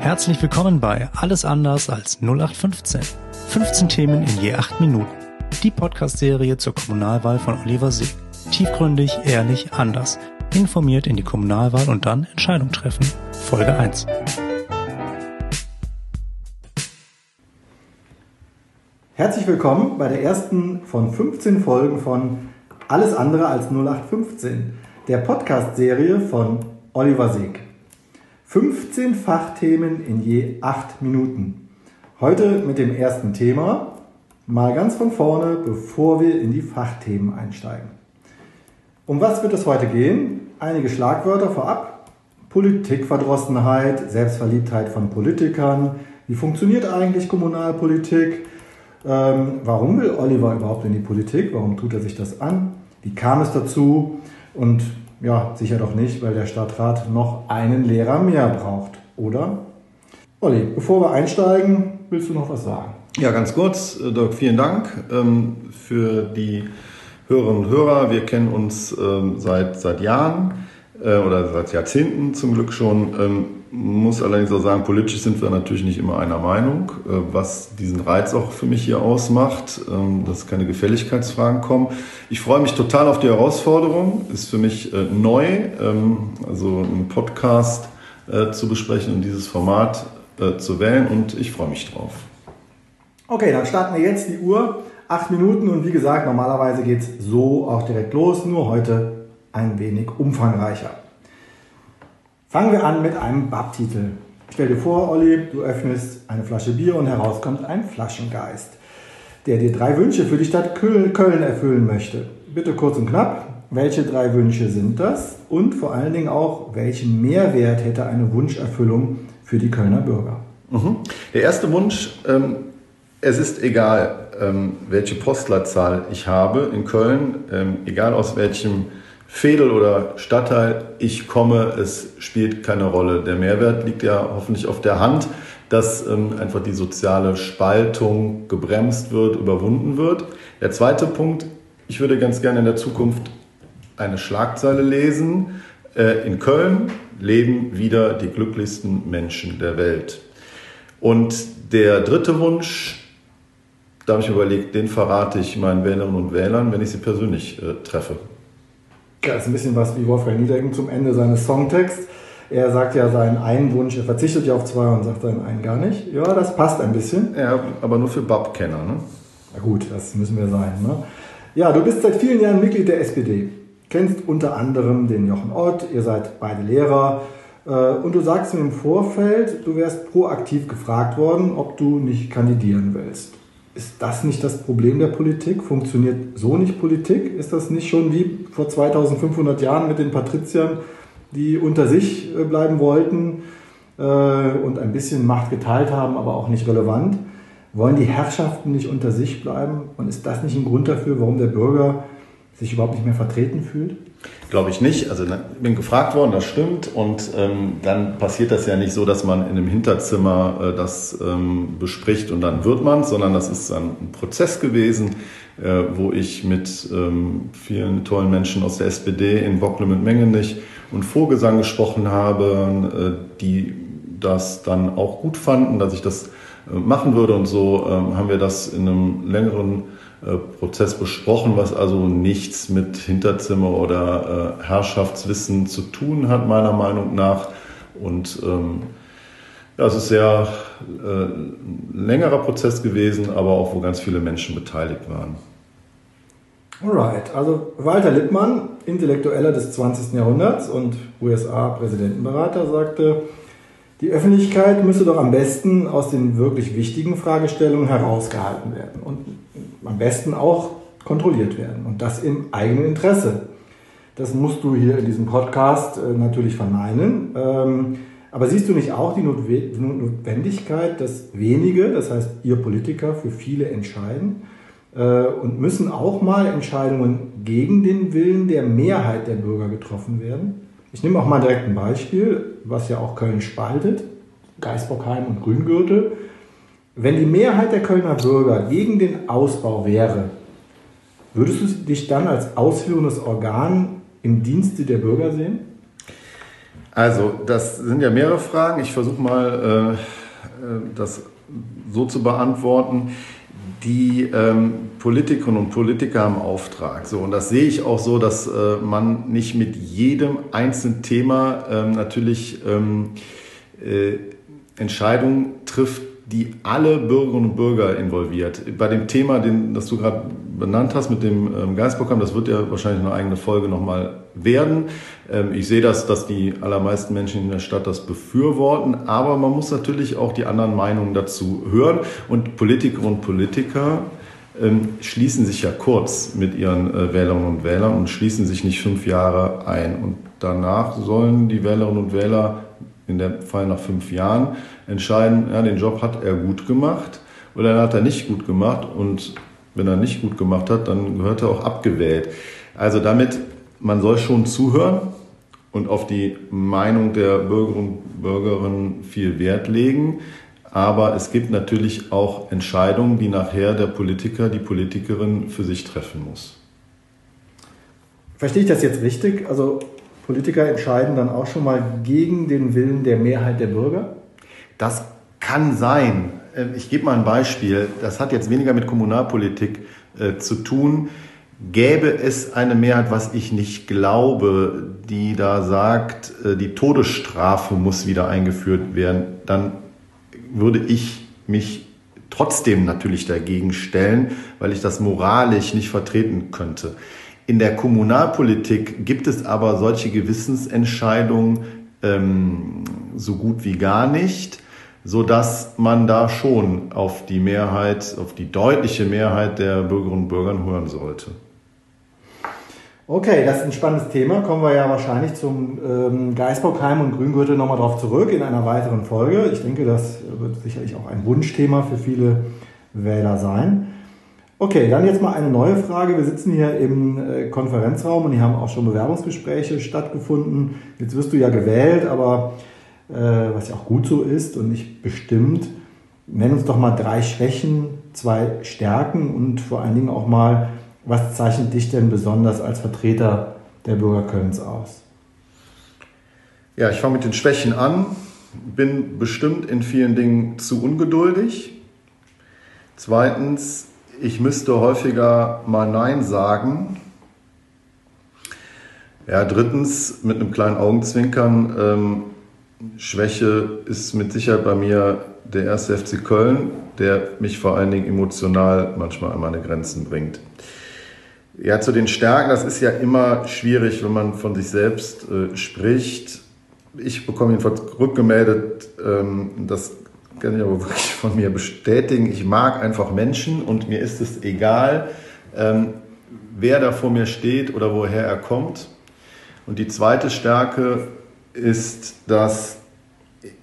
Herzlich willkommen bei Alles anders als 0815. 15 Themen in je 8 Minuten. Die Podcast-Serie zur Kommunalwahl von Oliver Sieg. Tiefgründig, ehrlich, anders. Informiert in die Kommunalwahl und dann Entscheidung treffen. Folge 1. Herzlich willkommen bei der ersten von 15 Folgen von Alles andere als 0815, der Podcast-Serie von Oliver Sieg. 15 Fachthemen in je 8 Minuten. Heute mit dem ersten Thema, mal ganz von vorne, bevor wir in die Fachthemen einsteigen. Um was wird es heute gehen? Einige Schlagwörter vorab. Politikverdrossenheit, Selbstverliebtheit von Politikern. Wie funktioniert eigentlich Kommunalpolitik? Ähm, warum will Oliver überhaupt in die Politik? Warum tut er sich das an? Wie kam es dazu? Und ja, sicher doch nicht, weil der Stadtrat noch einen Lehrer mehr braucht, oder? Olli, bevor wir einsteigen, willst du noch was sagen? Ja, ganz kurz, äh, Dirk, vielen Dank ähm, für die Hörerinnen und Hörer. Wir kennen uns ähm, seit, seit Jahren äh, oder seit Jahrzehnten zum Glück schon. Muss allerdings auch sagen, politisch sind wir natürlich nicht immer einer Meinung, äh, was diesen Reiz auch für mich hier ausmacht, ähm, dass keine Gefälligkeitsfragen kommen. Ich freue mich total auf die Herausforderung, ist für mich äh, neu, ähm, also einen Podcast äh, zu besprechen und dieses Format zu wählen und ich freue mich drauf. Okay, dann starten wir jetzt die Uhr. Acht Minuten und wie gesagt, normalerweise geht es so auch direkt los, nur heute ein wenig umfangreicher. Fangen wir an mit einem Babtitel. Stell dir vor, Olli, du öffnest eine Flasche Bier und heraus kommt ein Flaschengeist, der dir drei Wünsche für die Stadt Köln erfüllen möchte. Bitte kurz und knapp, welche drei Wünsche sind das? Und vor allen Dingen auch, welchen Mehrwert hätte eine Wunscherfüllung für die Kölner Bürger? Mhm. Der erste Wunsch, ähm, es ist egal, ähm, welche Postleitzahl ich habe in Köln, ähm, egal aus welchem Fädel oder Stadtteil, ich komme, es spielt keine Rolle. Der Mehrwert liegt ja hoffentlich auf der Hand, dass ähm, einfach die soziale Spaltung gebremst wird, überwunden wird. Der zweite Punkt, ich würde ganz gerne in der Zukunft eine Schlagzeile lesen. Äh, in Köln leben wieder die glücklichsten Menschen der Welt. Und der dritte Wunsch, da habe ich überlegt, den verrate ich meinen Wählerinnen und Wählern, wenn ich sie persönlich äh, treffe. Ja, ist ein bisschen was wie Wolfgang Niederegen zum Ende seines Songtexts. Er sagt ja seinen einen Wunsch, er verzichtet ja auf zwei und sagt seinen einen gar nicht. Ja, das passt ein bisschen. Ja, aber nur für Bab-Kenner, ne? Na gut, das müssen wir sein, ne? Ja, du bist seit vielen Jahren Mitglied der SPD. Kennst unter anderem den Jochen Ott, ihr seid beide Lehrer. Äh, und du sagst mir im Vorfeld, du wärst proaktiv gefragt worden, ob du nicht kandidieren willst. Ist das nicht das Problem der Politik? Funktioniert so nicht Politik? Ist das nicht schon wie vor 2500 Jahren mit den Patriziern, die unter sich äh, bleiben wollten äh, und ein bisschen Macht geteilt haben, aber auch nicht relevant? Wollen die Herrschaften nicht unter sich bleiben? Und ist das nicht ein Grund dafür, warum der Bürger sich überhaupt nicht mehr vertreten fühlt? Glaube ich nicht. Also ne, bin gefragt worden, das stimmt. Und ähm, dann passiert das ja nicht so, dass man in einem Hinterzimmer äh, das ähm, bespricht und dann wird man, sondern das ist ein, Prozess gewesen, äh, wo ich mit ähm, vielen tollen Menschen aus der SPD in Bockle und Mengenich und Vorgesang gesprochen habe, äh, die das dann auch gut fanden, dass ich das äh, machen würde. Und so ähm, haben wir das in einem längeren äh, Prozess besprochen, was also nichts mit Hinterzimmer oder äh, Herrschaftswissen zu tun hat, meiner Meinung nach. Und ähm, ja, es ist sehr äh, längerer Prozess gewesen, aber auch wo ganz viele Menschen beteiligt waren. Alright, also Walter Lippmann, Intellektueller des 20. Jahrhunderts und USA-Präsidentenberater, sagte, die Öffentlichkeit müsse doch am besten aus den wirklich wichtigen Fragestellungen herausgehalten werden und am besten auch kontrolliert werden und das im eigenen Interesse. Das musst du hier in diesem Podcast äh, natürlich verneinen. Ähm, aber siehst du nicht auch die Notwendigkeit, dass wenige, das heißt ihr Politiker, für viele entscheiden äh, und müssen auch mal Entscheidungen gegen den Willen der Mehrheit der Bürger getroffen werden? Ich nehme auch mal direkt ein Beispiel, was ja auch Köln spaltet, Geisbockheim und Grüngürtel. Wenn die Mehrheit der Kölner Bürger gegen den Ausbau wäre, würdest du dich dann als ausführendes Organ im Dienste der Bürger sehen? Also, das sind ja mehrere Fragen. Ich versuche mal, äh, das so zu beantworten. Die ähm, Politikerinnen und Politiker haben Auftrag. So, und das sehe ich auch so, dass äh, man nicht mit jedem einzelnen Thema ähm, natürlich ähm, äh, Entscheidungen trifft, die alle Bürgerinnen und Bürger involviert. Bei dem Thema, den, das du gerade benannt hast mit dem ähm, Geistprogramm, das wird ja wahrscheinlich eine eigene Folge nochmal werden. Ähm, ich sehe das, dass die allermeisten Menschen in der Stadt das befürworten, aber man muss natürlich auch die anderen Meinungen dazu hören. Und Politikerinnen und Politiker ähm, schließen sich ja kurz mit ihren äh, Wählerinnen und Wählern und schließen sich nicht fünf Jahre ein. Und danach sollen die Wählerinnen und Wähler in dem Fall nach fünf Jahren entscheiden, ja, den Job hat er gut gemacht oder hat er nicht gut gemacht und wenn er nicht gut gemacht hat, dann gehört er auch abgewählt. Also damit, man soll schon zuhören und auf die Meinung der Bürgerinnen und Bürgerinnen viel Wert legen. Aber es gibt natürlich auch Entscheidungen, die nachher der Politiker, die Politikerin für sich treffen muss. Verstehe ich das jetzt richtig? Also Politiker entscheiden dann auch schon mal gegen den Willen der Mehrheit der Bürger? Das kann sein. Äh, ich gebe mal ein Beispiel. Das hat jetzt weniger mit Kommunalpolitik äh, zu tun. Gäbe es eine Mehrheit, was ich nicht glaube, die da sagt, äh, die Todesstrafe muss wieder eingeführt werden, dann würde ich mich trotzdem natürlich dagegen stellen, weil ich das moralisch nicht vertreten könnte. In der Kommunalpolitik gibt es aber solche Gewissensentscheidungen ähm, so gut wie gar nicht, so dass man da schon auf die Mehrheit, auf die deutliche Mehrheit der Bürgerinnen und Bürger hören sollte. Okay, das ist ein spannendes Thema. Kommen wir ja wahrscheinlich zum ähm, Geisbockheim und Grüngürtel nochmal drauf zurück in einer weiteren Folge. Ich denke, das wird sicherlich auch ein Wunschthema für viele Wähler sein. Okay, dann jetzt mal eine neue Frage. Wir sitzen hier im äh, Konferenzraum und hier haben auch schon Bewerbungsgespräche stattgefunden. Jetzt wirst du ja gewählt, aber was ja auch gut so ist und nicht bestimmt. Nenn uns doch mal drei Schwächen, zwei Stärken und vor allen Dingen auch mal, was zeichnet dich denn besonders als Vertreter der Bürger Kölns aus? Ja, ich fange mit den Schwächen an. Bin bestimmt in vielen Dingen zu ungeduldig. Zweitens ich müsste häufiger mal Nein sagen. Ja, drittens, mit einem kleinen Augenzwinkern, ähm, Schwäche ist mit Sicherheit bei mir der erste FC Köln, der mich vor allen Dingen emotional manchmal an meine Grenzen bringt. Ja, zu den Stärken, das ist ja immer schwierig, wenn man von sich selbst äh, spricht. Ich bekomme jedenfalls rückgemeldet, ähm, dass kann ich aber wirklich von mir bestätigen. Ich mag einfach Menschen und mir ist es egal, ähm, wer da vor mir steht oder woher er kommt. Und die zweite Stärke ist, dass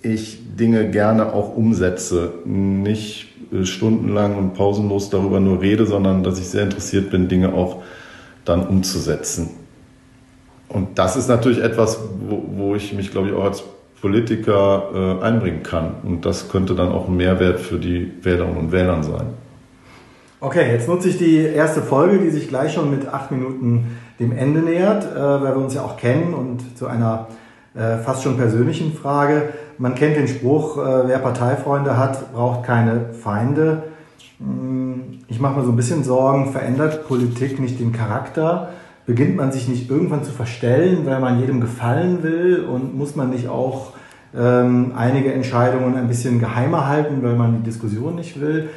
ich Dinge gerne auch umsetze. Nicht äh, stundenlang und pausenlos darüber nur rede, sondern dass ich sehr interessiert bin, Dinge auch dann umzusetzen. Und das ist natürlich etwas, wo, wo ich mich, glaube ich, auch als Politiker äh, einbringen kann. Und das könnte dann auch ein Mehrwert für die Wählerinnen und Wähler sein. Okay, jetzt nutze ich die erste Folge, die sich gleich schon mit acht Minuten dem Ende nähert, äh, weil wir uns ja auch kennen und zu einer äh, fast schon persönlichen Frage. Man kennt den Spruch, äh, wer Parteifreunde hat, braucht keine Feinde. Hm, ich mache mir so ein bisschen Sorgen, verändert Politik nicht den Charakter? beginnt man sich nicht irgendwann zu verstellen, weil man jedem gefallen will und muss man nicht auch ähm, einige Entscheidungen ein bisschen geheimer halten, weil man die Diskussion nicht will?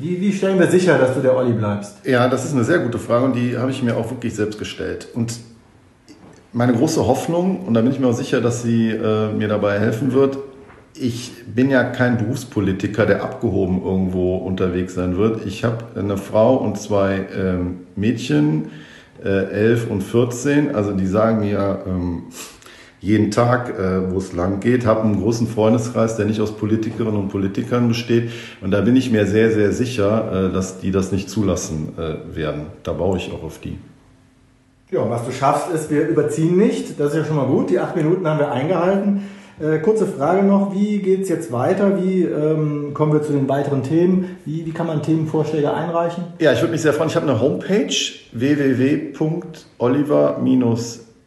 Wie, wie, stellen wir sicher, dass du der Olli bleibst? Ja, das ist eine sehr gute Frage und die habe ich mir auch wirklich selbst gestellt. Und meine große Hoffnung, und da bin ich mir auch sicher, dass sie äh, mir dabei helfen wird, ich bin ja kein Berufspolitiker, der abgehoben irgendwo unterwegs sein wird. Ich habe eine Frau und zwei ähm, Mädchen, äh, 11 und 14. Also die sagen mir ähm, jeden Tag, äh, wo es lang geht, habe einen großen Freundeskreis, der nicht aus Politikerinnen und Politikern besteht. Und da bin ich mir sehr, sehr sicher, äh, dass die das nicht zulassen äh, werden. Da baue ich auch auf die. Ja, was du schaffst, ist, wir überziehen nicht. Das ist ja schon mal gut. Die acht Minuten haben wir eingehalten. Äh, kurze Frage noch, wie geht es jetzt weiter? Wie ähm, kommen wir zu den weiteren Themen? Wie, wie kann man Themenvorschläge einreichen? Ja, ich würde mich sehr freuen. Ich habe eine Homepage www.oliver-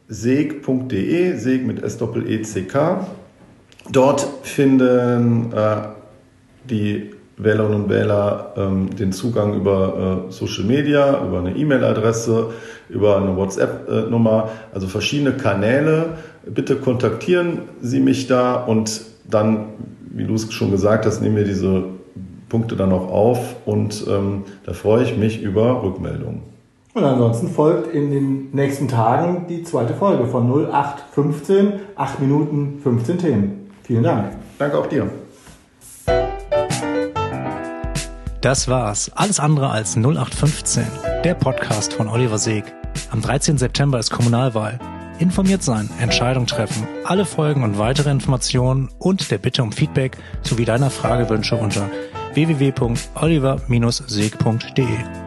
seeg.de, Seeg mit S-E-C-K. Dort finden äh, die Wählerinnen und Wähler ähm, den Zugang über äh, Social Media, über eine E-Mail-Adresse, über eine WhatsApp-Nummer, also verschiedene Kanäle. Bitte kontaktieren Sie mich da und dann, wie du es schon gesagt hast, nehmen wir diese Punkte dann auch auf und ähm, da freue ich mich über Rückmeldungen. Und ansonsten folgt in den nächsten Tagen die zweite Folge von 0815, 8 Minuten 15 Themen. Vielen Dank. Danke auch dir. Das war's. Alles andere als 0815. Der Podcast von Oliver Seeg. Am 13. September ist Kommunalwahl. Informiert sein, Entscheidung treffen, alle Folgen und weitere Informationen und der Bitte um Feedback sowie deiner Fragewünsche unter www.oliver-seeg.de.